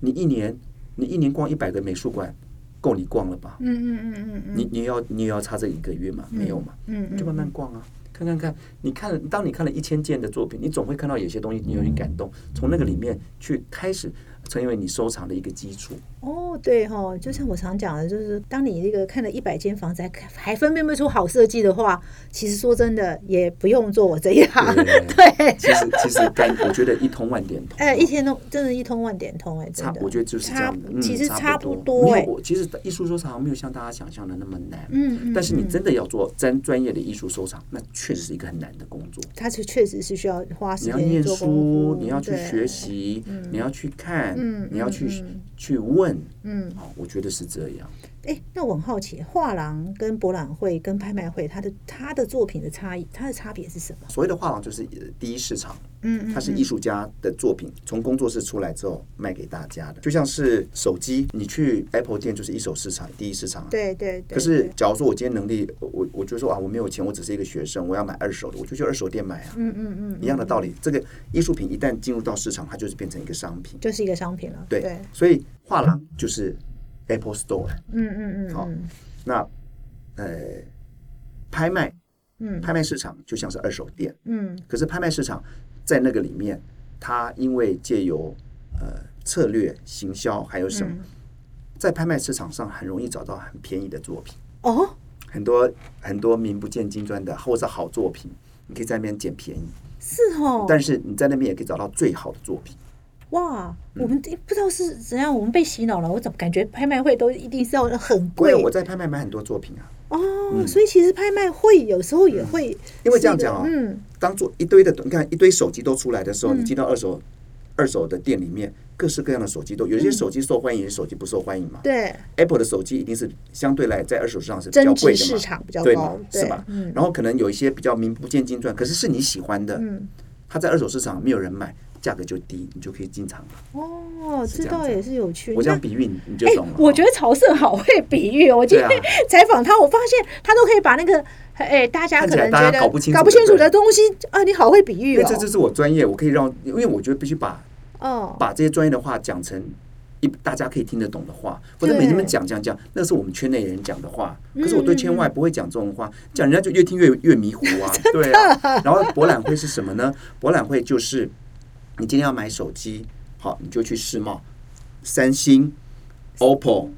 你一年你一年逛一百个美术馆够你逛了吧？嗯嗯嗯嗯嗯。你你要你也要差这一个月嘛？没有嘛？嗯，就慢慢逛啊。看看看，你看，当你看了一千件的作品，你总会看到有些东西你有点感动，从那个里面去开始。成为你收藏的一个基础哦，对哈，就像我常讲的，就是当你那个看了一百间房子，还还分辨不出好设计的话，其实说真的，也不用做我这一行。对，其实其实该我觉得一通万点通，哎，一天通真的，一通万点通，哎，差，我觉得就是这样的，其实差不多。哎，其实艺术收藏没有像大家想象的那么难，嗯嗯，但是你真的要做专专业的艺术收藏，那确实是一个很难的工作。它是确实是需要花时间，你要念书，你要去学习，你要去看。嗯，你要去去问，嗯，好，我觉得是这样。哎，那我很好奇，画廊跟博览会跟拍卖会，它的它的作品的差异，它的差别是什么？所谓的画廊就是第一市场，嗯，它是艺术家的作品从工作室出来之后卖给大家的，就像是手机，你去 Apple 店就是一手市场，第一市场，啊对对。可是，假如说我今天能力，我我就说啊，我没有钱，我只是一个学生，我要买二手的，我就去二手店买啊，嗯嗯嗯，一样的道理。这个艺术品一旦进入到市场，它就是变成一个商品，就是一个商品了。对，所以画廊就是。Apple Store，嗯嗯嗯，好，那呃，拍卖，嗯，拍卖市场就像是二手店，嗯，可是拍卖市场在那个里面，它因为借由呃策略行销还有什么，在拍卖市场上很容易找到很便宜的作品哦，很多很多名不见经传的或者好作品，你可以在那边捡便宜，是哦，但是你在那边也可以找到最好的作品。哇，我们不知道是怎样，我们被洗脑了。我怎么感觉拍卖会都一定是要很贵？我在拍卖买很多作品啊。哦，所以其实拍卖会有时候也会，因为这样讲啊，嗯，当做一堆的，你看一堆手机都出来的时候，你进到二手二手的店里面，各式各样的手机都有些手机受欢迎，有些手机不受欢迎嘛。对，Apple 的手机一定是相对来在二手市场是比较贵的市场比较高，是吧？嗯，然后可能有一些比较名不见经传，可是是你喜欢的，嗯，它在二手市场没有人买。价格就低，你就可以进场了。哦，这倒也是有趣。我这样比喻，你你就懂了。我觉得曹胜好会比喻哦。我今天采访他，我发现他都可以把那个哎，大家可能觉得搞不清搞不清楚的东西啊，你好会比喻哦。这这是我专业，我可以让，因为我觉得必须把哦把这些专业的话讲成一大家可以听得懂的话，或者每天们讲讲讲，那是我们圈内人讲的话。可是我对圈外不会讲这种话，讲人家就越听越越迷糊啊。对啊。然后博览会是什么呢？博览会就是。你今天要买手机，好，你就去世贸、三星、OPPO、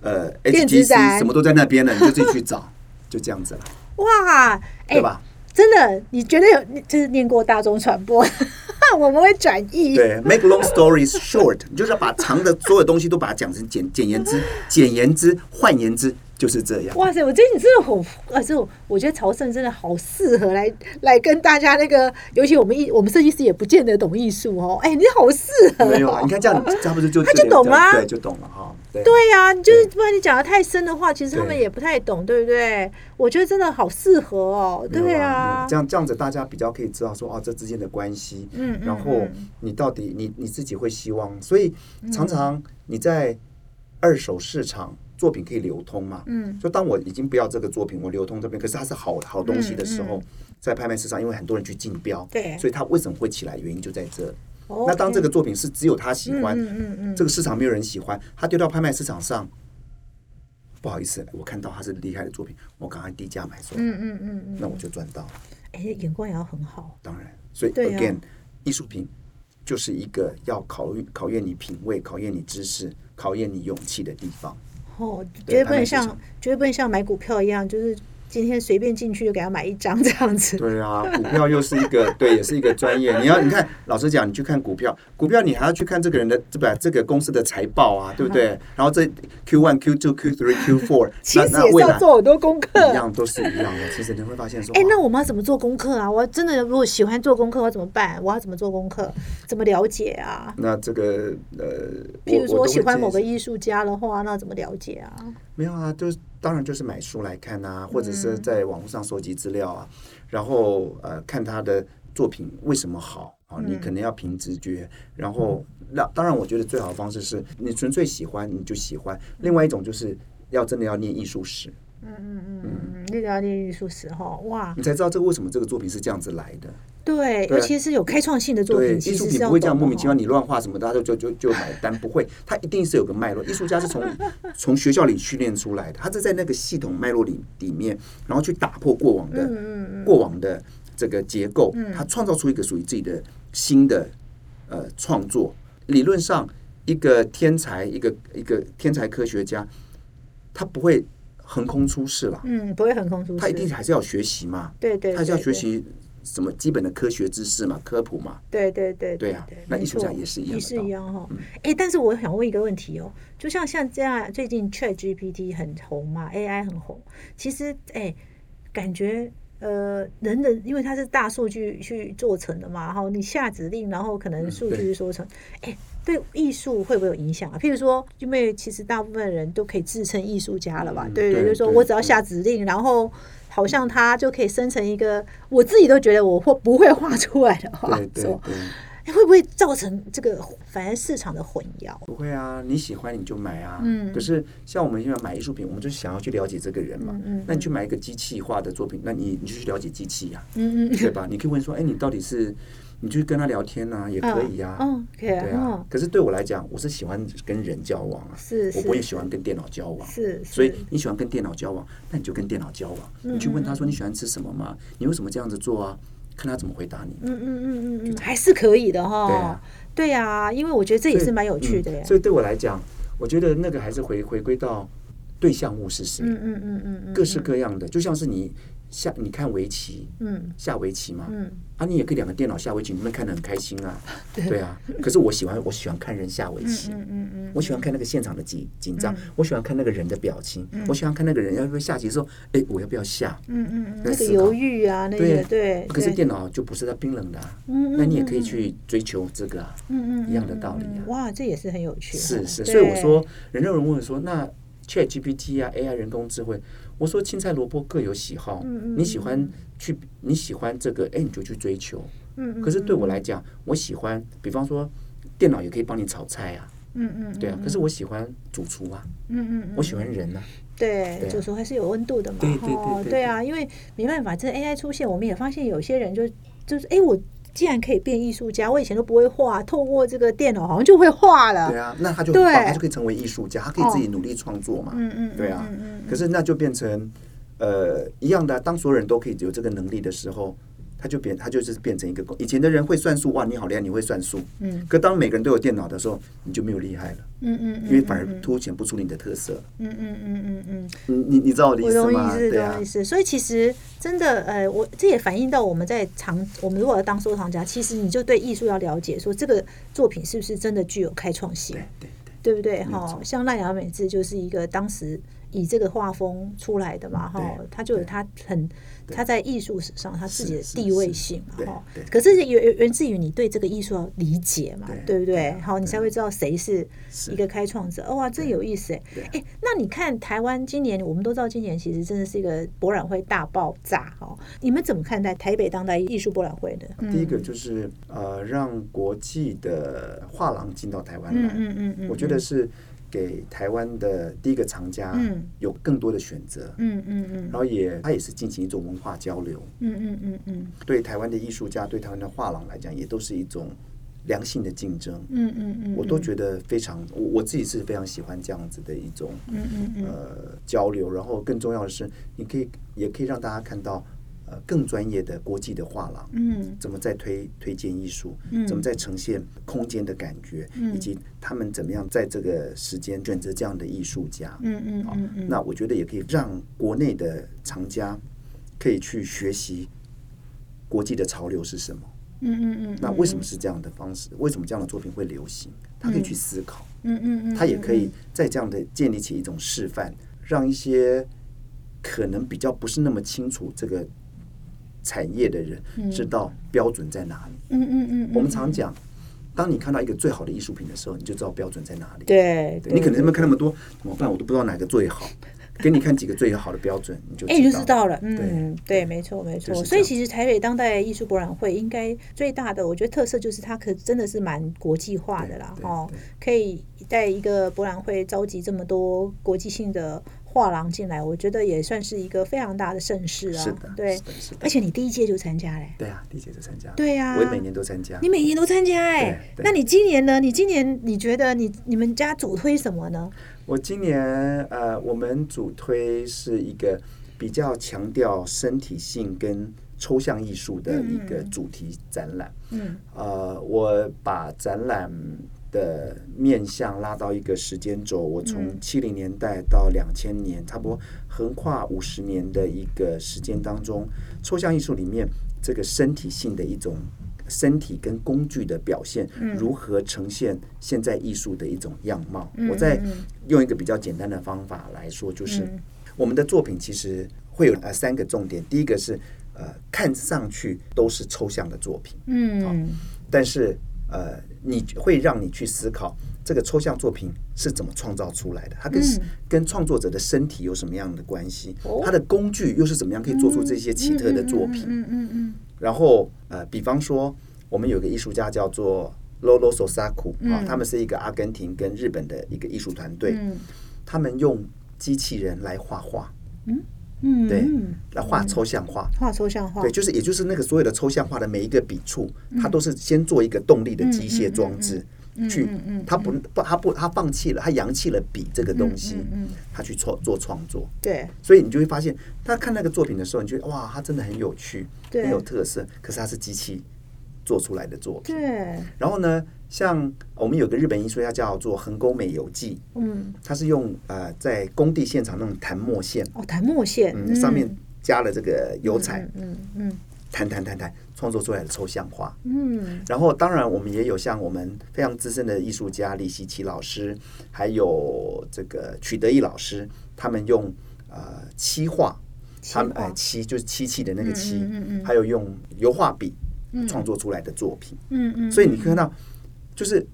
呃，HTC，什么都在那边了，你就自己去找，就这样子了。哇，对吧？真的，你觉得有就是念过大众传播，我们会转译。对，make long stories short，你就是要把长的所有东西都把它讲成简简言之，简言之，换言之。就是这样。哇塞，我觉得你真的好，啊，这种我觉得曹胜真的好适合来来跟大家那个，尤其我们艺我们设计师也不见得懂艺术哦。哎，你好适合。没有啊，你看这样，他不是就他就懂了，对，就懂了哈。对呀，就是不然你讲的太深的话，其实他们也不太懂，对不对？我觉得真的好适合哦。对啊，这样这样子大家比较可以知道说哦，这之间的关系。嗯然后你到底你你自己会希望，所以常常你在二手市场。作品可以流通嘛？嗯，就当我已经不要这个作品，我流通这边，可是它是好好东西的时候，在拍卖市场，因为很多人去竞标，对，所以它为什么会起来？原因就在这。那当这个作品是只有他喜欢，嗯嗯嗯，这个市场没有人喜欢，他丢到拍卖市场上，不好意思，我看到他是厉害的作品，我赶快低价买走，嗯嗯嗯嗯，那我就赚到了。哎，眼光也要很好。当然，所以 again，艺术品就是一个要考虑考验你品味、考验你知识、考验你勇气的地方。哦，绝对不能像绝对不能像买股票一样，就是今天随便进去就给他买一张这样子。对啊，股票又是一个 对，也是一个专业。你要你看，老实讲，你去看股票，股票你还要去看这个人的这把这个公司的财报啊，对不对？然后这 Q one、Q two、Q three、Q four，其实也是要做很多功课，一样都是一样的。其实你会发现说，哎，那我们要怎么做功课啊？我真的如果喜欢做功课，我怎么办？我要怎么做功课？怎么了解啊？那这个呃，譬如说我喜欢某个艺术家的话，那怎么了解啊？没有啊，就是当然就是买书来看啊，或者是在网络上收集资料啊，然后呃看他的作品为什么好啊，你可能要凭直觉，然后那当然我觉得最好的方式是你纯粹喜欢你就喜欢，另外一种就是要真的要念艺术史，嗯嗯嗯嗯，那个要念艺术史哈，哇，你才知道这个为什么这个作品是这样子来的。对，尤其是有开创性的作品，艺术品不会这样莫名其妙，你乱画什么，大家就就就就买单，不会，它一定是有个脉络。艺术家是从 从学校里训练出来的，他是在那个系统脉络里里面，然后去打破过往的过往的这个结构，他创造出一个属于自己的新的呃创作。理论上，一个天才，一个一个天才科学家，他不会横空出世了，嗯，不会横空出世，他一定还是要学习嘛，对对，他是要学习。什么基本的科学知识嘛，科普嘛，对对对对啊，那艺术家也是一样，也是一样哈。哎，但是我想问一个问题哦，就像像这样，最近 Chat GPT 很红嘛，AI 很红，其实哎，感觉呃，人的因为它是大数据去做成的嘛，然后你下指令，然后可能数据说成，哎，对艺术会不会有影响啊？譬如说，因为其实大部分人都可以自称艺术家了吧？对对，就是说我只要下指令，然后。好像他就可以生成一个我自己都觉得我或不会画出来的画作，会不会造成这个反而市场的混淆？不会啊，你喜欢你就买啊。嗯。可是像我们现在买艺术品，我们就想要去了解这个人嘛。嗯。那你去买一个机器画的作品，那你你就去了解机器呀。嗯嗯。对吧？你可以问说，哎，你到底是？你去跟他聊天呐，也可以呀。嗯，可以。对啊，可是对我来讲，我是喜欢跟人交往啊。是我不会喜欢跟电脑交往。是。所以你喜欢跟电脑交往，那你就跟电脑交往。你去问他说你喜欢吃什么吗？你为什么这样子做啊？看他怎么回答你。嗯嗯嗯嗯嗯，还是可以的哈。对啊。对啊，因为我觉得这也是蛮有趣的所以对我来讲，我觉得那个还是回回归到对象物是谁。嗯嗯嗯嗯。各式各样的，就像是你。下你看围棋，嗯，下围棋嘛，嗯，啊，你也可以两个电脑下围棋，你们看得很开心啊，对。啊。可是我喜欢，我喜欢看人下围棋，嗯嗯嗯，我喜欢看那个现场的紧紧张，我喜欢看那个人的表情，我喜欢看那个人要不要下棋的时候，哎，我要不要下？嗯嗯，那个犹豫啊，那个对。可是电脑就不是它冰冷的，嗯嗯，那你也可以去追求这个，嗯嗯，一样的道理啊。哇，这也是很有趣。是是，所以我说，人有人问说，那 Chat GPT 啊，AI 人工智慧。我说青菜萝卜各有喜好，你喜欢去你喜欢这个，哎，你就去追求。嗯可是对我来讲，我喜欢，比方说电脑也可以帮你炒菜啊。嗯嗯。对啊，可是我喜欢主厨啊。嗯嗯我喜欢人啊。对，主厨还是有温度的嘛。对对对。对啊，因为没办法，这 AI 出现，我们也发现有些人就就是哎我。既然可以变艺术家，我以前都不会画，透过这个电脑好像就会画了。对啊，那他就对他就可以成为艺术家，他可以自己努力创作嘛。嗯嗯，对啊。可是那就变成呃一样的，当所有人都可以有这个能力的时候。他就变，他就是变成一个以前的人会算数哇，你好厉害，你会算数。嗯。可当每个人都有电脑的时候，你就没有厉害了。嗯嗯因为反而凸显不出你的特色。嗯嗯嗯嗯嗯。你你你知道我的意思吗？对啊。所以其实真的，呃，我这也反映到我们在藏，我们如果要当收藏家，其实你就对艺术要了解，说这个作品是不是真的具有开创性？对对对。对不对？哈，像赖雅美智就是一个当时以这个画风出来的嘛，哈，他就有他很。他在艺术史上他自己的地位性嘛，哈，可是源源自于你对这个艺术要理解嘛，对不对？好，你才会知道谁是一个开创者。哇，这有意思哎！哎，那你看台湾今年，我们都知道今年其实真的是一个博览会大爆炸哈。你们怎么看待台北当代艺术博览会的？第一个就是呃，让国际的画廊进到台湾来，嗯嗯嗯，我觉得是。给台湾的第一个藏家有更多的选择，嗯嗯嗯，然后也他也是进行一种文化交流，嗯嗯嗯嗯，对台湾的艺术家，对台湾的画廊来讲，也都是一种良性的竞争，嗯嗯嗯，我都觉得非常，我我自己是非常喜欢这样子的一种，嗯嗯嗯，呃交流，然后更重要的是，你可以也可以让大家看到，呃更专业的国际的画廊，嗯，怎么在推推荐艺术，嗯。怎么在呈现空间的感觉，嗯。以及他们怎么样在这个时间选择这样的艺术家，嗯嗯好嗯嗯，那我觉得也可以让国内的藏家可以去学习国际的潮流是什么。嗯嗯嗯，那为什么是这样的方式？为什么这样的作品会流行？他可以去思考，嗯嗯嗯，他也可以在这样的建立起一种示范，让一些可能比较不是那么清楚这个产业的人知道标准在哪里。嗯嗯嗯，我们常讲，当你看到一个最好的艺术品的时候，你就知道标准在哪里。对，对你可能没看那么多，怎么办？我都不知道哪个最好。给你看几个最好的标准，你就哎，你就知知道了，对嗯，对，没错，没错。就是所以其实台北当代艺术博览会应该最大的，我觉得特色就是它可真的是蛮国际化的啦，哦，可以在一个博览会召集这么多国际性的画廊进来，我觉得也算是一个非常大的盛事啊。是的，对是，的，是的而。且你第一届就参加嘞。对啊，第一届就参加，对呀我每年都参加你。每年都参加哎、那你今年呢？你今年你觉得你你们家主推什么呢？我今年呃，我们主推是一个比较强调身体性跟抽象艺术的一个主题展览。嗯呃，我把展览的面向拉到一个时间轴，我从七零年代到两千年，差不多横跨五十年的一个时间当中，抽象艺术里面这个身体性的一种。身体跟工具的表现，如何呈现现在艺术的一种样貌？我再用一个比较简单的方法来说，就是我们的作品其实会有呃三个重点。第一个是呃看上去都是抽象的作品，嗯但是呃，你会让你去思考这个抽象作品是怎么创造出来的，它跟、跟创作者的身体有什么样的关系？哦它的工具又是怎么样可以做出这些奇特的作品？嗯嗯嗯然后呃，比方说我们有个艺术家叫做 Lolo Sosaku 啊，他们是一个阿根廷跟日本的一个艺术团队，嗯他们用机器人来画画，嗯，对嗯。来画抽象画。画抽象画，对，就是也就是那个所有的抽象画的每一个笔触，它都是先做一个动力的机械装置，去，他不不他不他放弃了，他扬弃了笔这个东西，他去创做创作，对。所以你就会发现，他看那个作品的时候，你觉得哇，他真的很有趣，很有特色，可是他是机器做出来的作品。对，然后呢，像我们有个日本艺术家叫做横沟美游记，嗯，他是用呃在工地现场那种弹墨线，哦，弹墨线，嗯，上面加了这个油彩，嗯嗯弹弹弹弹，创作出来的抽象画。嗯。然后，当然我们也有像我们非常资深的艺术家李希奇老师，还有这个曲德义老师，他们用呃漆画，他们哎漆就是漆器的那个漆，嗯嗯嗯还有用油画笔创作出来的作品。嗯嗯，所以你看到，就是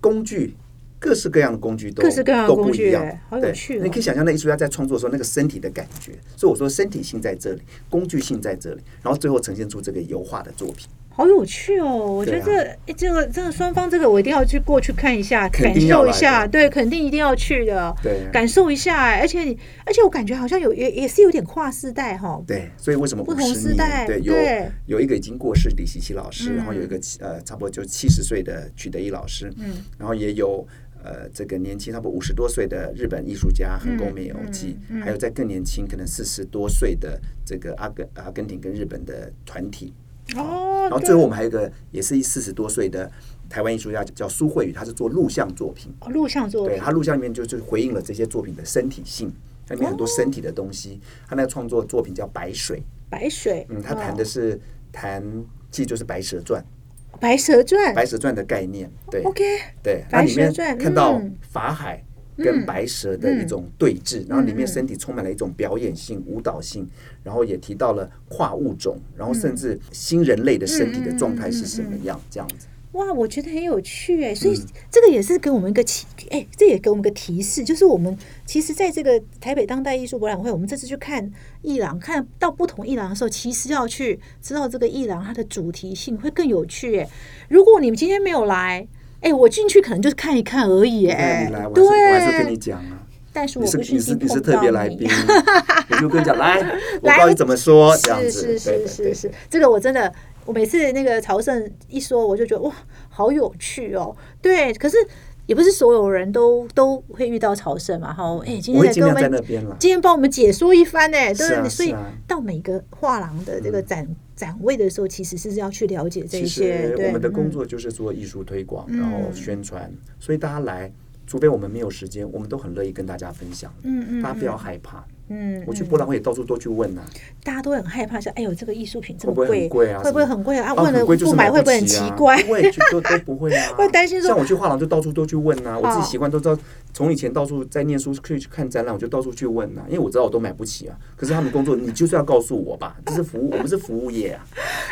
工具各式各样的工具都各式各样的都工具不一样哎，好有对趣哦你可以想象那艺术家在创作的时候那个身体的感觉。所以我说身体性在这里，工具性在这里，然后最后呈现出这个油画的作品。好有趣哦！我觉得对啊这、个这个双方这个我一定要去过去看一下，感受一下，的对，肯定一定要去的，对感受一下。而且你，而且我感觉好像有也也是有点跨世代哈。对，所以为什么不同五十年？时代对，有对有一个已经过世李希奇老师，嗯然后有一个呃差不多就七十岁的曲德一老师，嗯，然后也有呃这个年轻差不多五十多岁的日本艺术家横沟美游记，嗯嗯还有在更年轻可能四十多岁的这个阿根阿根廷跟日本的团体，哦，然后最后我们还有一个也是四十多岁的台湾艺术家叫苏慧宇，他是做录像作品，哦录像作品，对他录像里面就就回应了这些作品的身体性，它里面很多身体的东西。他那个创作作品叫《白水》，白水，嗯，他谈的哦是谈，其实就是《白蛇传》，白蛇传《白蛇传》的概念，对，OK，对，白它里面看到嗯法海。跟白蛇的一种对峙，然后里面身体充满了一种表演性、舞蹈性，然后也提到了跨物种，然后甚至新人类的身体的状态是什么样，这样子。哇，我觉得很有趣哎，所以嗯。这个也是给我们一个提，哎，这也给我们一个提示，就是我们其实在这个台北当代艺术博览会，我们这次去看艺廊，看到不同艺廊的时候，其实要去知道这个艺廊它的主题性会更有趣哎。如果你们今天没有来，哎，我进去可能就是看一看而已哎你来，我还是我还是跟你对，讲啊，但是我不是不你是特别来你宾，我就跟你讲，来，我来告诉你怎么说，这样是子，是是是是，这个我真的，我每次那个朝圣一说，我就觉得哇，好有趣哦。对，可是也不是所有人都都会遇到朝圣嘛，哈，哎，今天跟我们那边了。今天帮我们解说一番呢，对不是啊？所以啊到每个画廊的这个展展位的时候，其实是要去了解这其些。我们的工嗯作就是做艺术推广，嗯然后宣传，所以大家来，除非我们没有时间，我们都很乐意跟大家分享。嗯嗯，大家不要害怕，嗯，我去嗯。博览会也到处都去问呐、大家都很害怕，说：“哎呦，这个艺术品这么会不会很贵啊？会不会很贵啊？啊问了不买会不会很奇怪？不会，就都都不会啊。会担心说像我去画廊就到处都去问呐、我自哦己习惯都知道，从以前到处在念书去去看展览，我就到处去问呐、因为我知道我都买不起啊。可是他们工作，你就是要告诉我吧，这是服务，我们是服务业啊。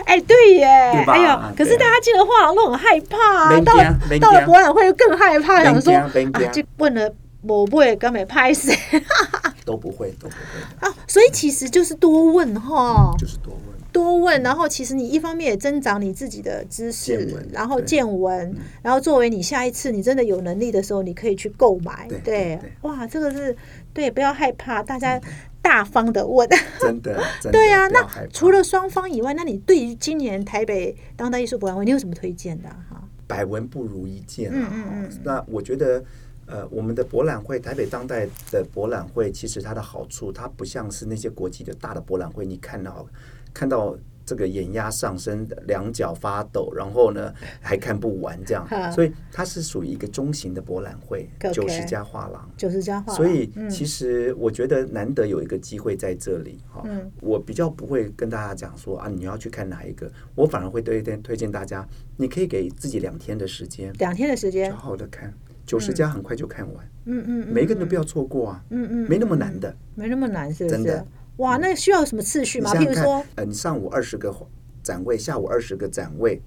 哎，对耶，对呦，可是大家进了画廊都很害怕啊，到了到了博览会更害怕，想说啊，就问了我不会跟没拍谁 都不会，都不会，啊，所以其实就是多问哈，就是多问。多问，然后其实你一方面也增长你自己的知识，然后见闻，然后作为你下一次你真的有能力的时候，你可以去购买。对哇，这个是对，不要害怕，大家大方的问。真的，真的对啊，那除了双方以外，那你对于今年台北当代艺术博览会，你有什么推荐的啊？哈？百闻不如一见嗯嗯那我觉得，呃，我们的博览会，台北当代的博览会，其实它的好处，它不像是那些国际的大的博览会，你看到看到。这个眼压上升，两脚发抖，然后呢还看不完这样，所以它是属于一个中型的博览会九十家画廊。九十家画廊，所以嗯其实我觉得难得有一个机会在这里哈，嗯我比较不会跟大家讲说啊你要去看哪一个，我反而会推荐推荐大家，你可以给自己两天的时间，两天的时间好，好的看，九十家很快就看完，嗯嗯，嗯每一个人都不要错过啊，嗯嗯，没那么难的。没那么难，是真的？哇，那需要什么次序吗？你想想看譬如说，，呃，你上午二十个展位，下午二十个展位，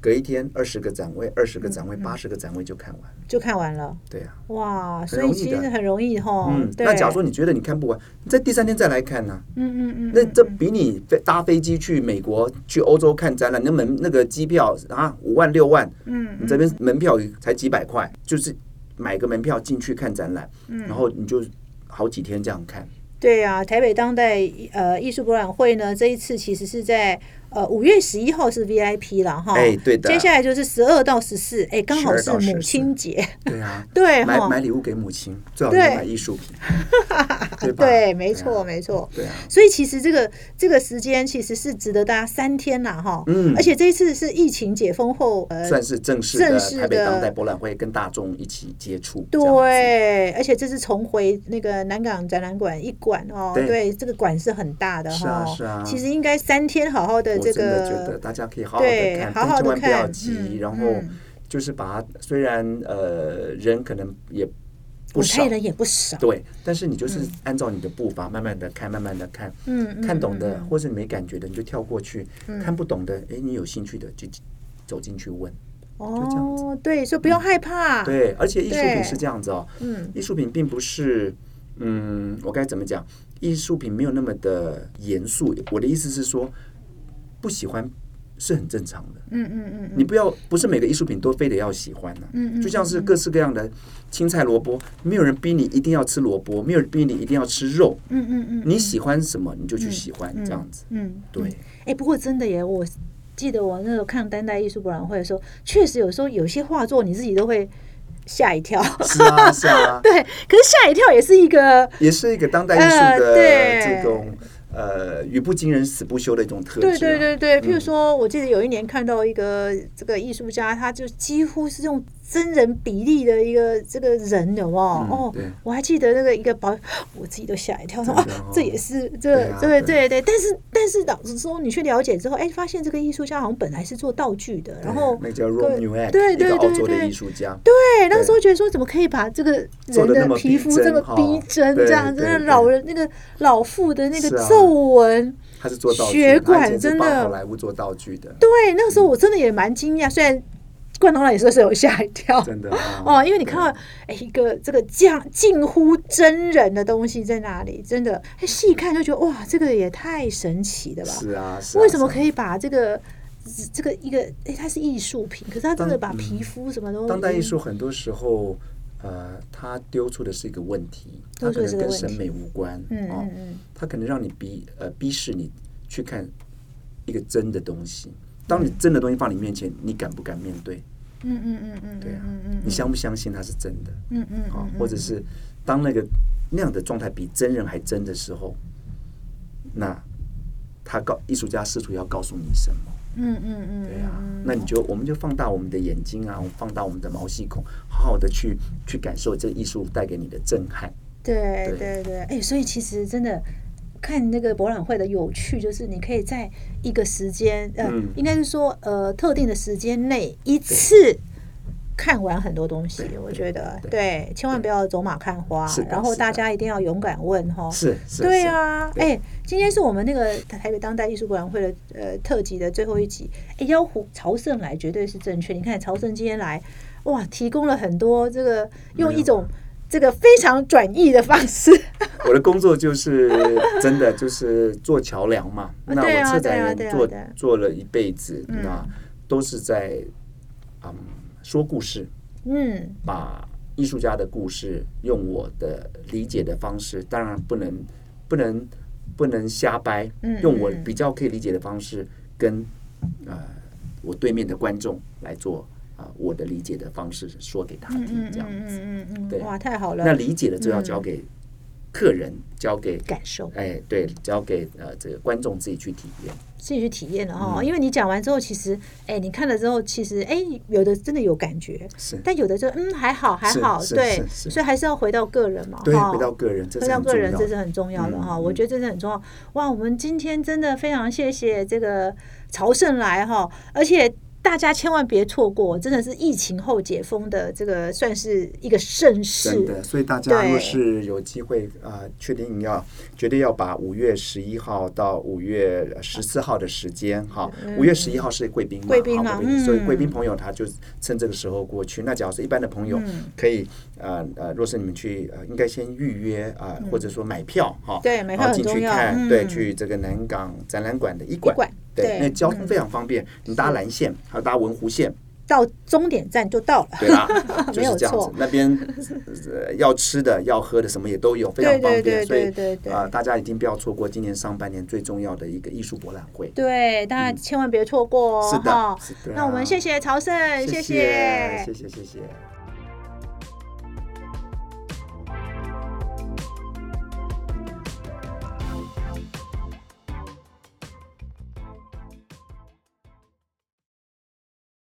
隔一天二十个展位，二十个展位，嗯八十个展位就看完，就看完了。对啊。哇，所以其实很容易哈。嗯，那假如说你觉得你看不完，你在第三天再来看呢、嗯嗯嗯，那嗯这比你飞搭飞机去美国、去欧洲看展览，那门那个机票啊五万六万，嗯你这边门票才几百块，就是买个门票进去看展览，嗯然后你就好几天这样看。对啊，台北当代呃艺术博览会呢，这一次其实是在呃五月十一号是 VIP 了哈。哎对的接下来就是十二到十四，哎，刚好是母亲节。对啊，对哈。买买礼物给母亲，最好是买艺术品，对吧？对，没错，啊没错。对啊，所以其实这个这个时间其实是值得大家三天啦哈。嗯而且这一次是疫情解封后，呃，算是正式的正式的台北当代博览会跟大众一起接触。对，而且这是重回那个南港展览馆一馆哦，对对，这个馆是很大的是哈、啊是啊其实应该三天好好的这我真的觉得，大家可以好好的，看，千万不要，急，嗯然后嗯就是把它虽然呃人可能也不少，人也不少，对，但是你就是按照你的步伐，慢慢的看，慢慢的看，嗯，嗯看懂的嗯或是没感觉的你就跳过去，看不懂的，哎，你有兴趣的就走进去问。哦，对，所以不用害怕，，对，而且艺术品是这样子哦，嗯艺术品并不是，嗯，我该怎么讲？艺术品没有那么的严肃。我的意思是说，不喜欢是很正常的。嗯嗯嗯你不要不是每个艺术品都非得要喜欢呢、嗯嗯就像是各式各样的青菜萝卜，没有人逼你一定要吃萝卜，没有人逼你一定要吃肉。嗯嗯嗯，你喜欢什么你就去喜欢，这样子。嗯，对，哎，不过真的耶，我记得我那时候看当代艺术博览会的时候，确实有时候有些画作你自己都会吓一跳，是啊，是啊，对，可是吓一跳也是一个。也是一个当代艺术呃的这种呃语不惊人死不休的一种特质、啊。对对对对，譬如嗯说，我记得有一年看到一个这个艺术家，他就几乎是用真人比例的一个这个人，有没有？嗯哦，我还记得那个一个保，我自己都吓一跳，说这也是这对啊对。对但是但是老实说，你去了解之后，哎，发现这个艺术家好像本来是做道具的，然后那个叫 Rob 对对对对对艺术家。对，那时候觉得说，怎么可以把这个人的皮肤这么逼真这样子，老人那个老妇的那个皱纹。他是做道具，血管真的。帮好莱坞做道具的，对，那个时候我真的也蛮惊讶，虽然冠东老也是是有吓一跳。真的啊 哦，因为你看到哎一个这个这样近乎真人的东西在那里，真的哎细看就觉得哇，这个也太神奇了吧？是啊，是啊为什么可？以把这个这个一个哎它是艺术品，可是它真的把皮肤什么都当代艺术很多时候，呃，它丢出的是一个问题，它可能跟审美无关，嗯哦嗯嗯它可能让你逼呃逼使你去看一个真的东西。当你真的东西放你面前，你敢不敢面对？嗯嗯嗯嗯，对啊你相不相信它是真的？嗯嗯啊嗯，，或者是当那个那样的状态比真人还真的时候，那他告艺术家试图要告诉你什么？嗯嗯嗯，对啊嗯，那你就我们就放大我们的眼睛啊，我们放大我们的毛细孔，好好的去去感受这艺术带给你的震撼。对对对对，哎，所以其实真的看那个博览会的有趣，就是你可以在一个时间，呃，嗯应该是说呃特定的时间内一次。看完很多东西，我觉得对对，千万不要走马看花然后大家一定要勇敢问哈。是是，对啊，对哎，今天是我们那个台北当代艺术博览会的呃特辑的最后一集，哎，邀胡朝圣来绝对是正确。你看朝圣今天来，哇，提供了很多这个用一种这个非常转译的方式，我的工作就是真的就是做桥梁嘛。那我策展人做做了一辈子，嗯。那都是在嗯说故事，嗯。把艺术家的故事用我的理解的方式，当然不能不能不能瞎掰，嗯用我嗯。比较可以理解的方式跟呃我对面的观众来做啊、我的理解的方式说给他听，嗯这样子。嗯嗯对嗯，哇，太好了，那理解了就要交给客人，交给感受哎对，交给呃这个观众自己去体验。自己去体验了哈，嗯因为你讲完之后，其实哎，你看了之后，其实哎，有的真的有感觉，是但有的就嗯还好还好，对，所以还是要回到个人嘛，对，哈回到个人，这回到是很重要个人这是很重要的哈，我觉得这是很重要。哇，我们今天真的非常谢谢这个朝圣来哈，而且大家千万别错过，真的是疫情后解封的这个算是一个盛世。真。的，所以大家若是有机会啊、呃确定要绝对要把五月十一号到五月十四号的时间哈，五、月十一号是贵宾嘛，贵宾嘛好所以嗯。贵宾朋友他就趁这个时候过去。那假如是一般的朋友，嗯。可以呃呃，若是你们去呃，应该先预约啊、或者说买票哈，嗯对买票然后进去看，对，嗯去这个南港展览馆的一馆。对，那交通非常方便，你搭蓝线，还有搭文湖线，到终点站就到了。对啦，就没有错是这样子。那边呃要吃的、要喝的，什么也都有，非常方便。对所以对对对啊，大家一定不要错过今年上半年最重要的一个艺术博览会。对，大家千万别错过哦。是的是的那我们谢谢曹胜，谢谢谢谢谢谢谢。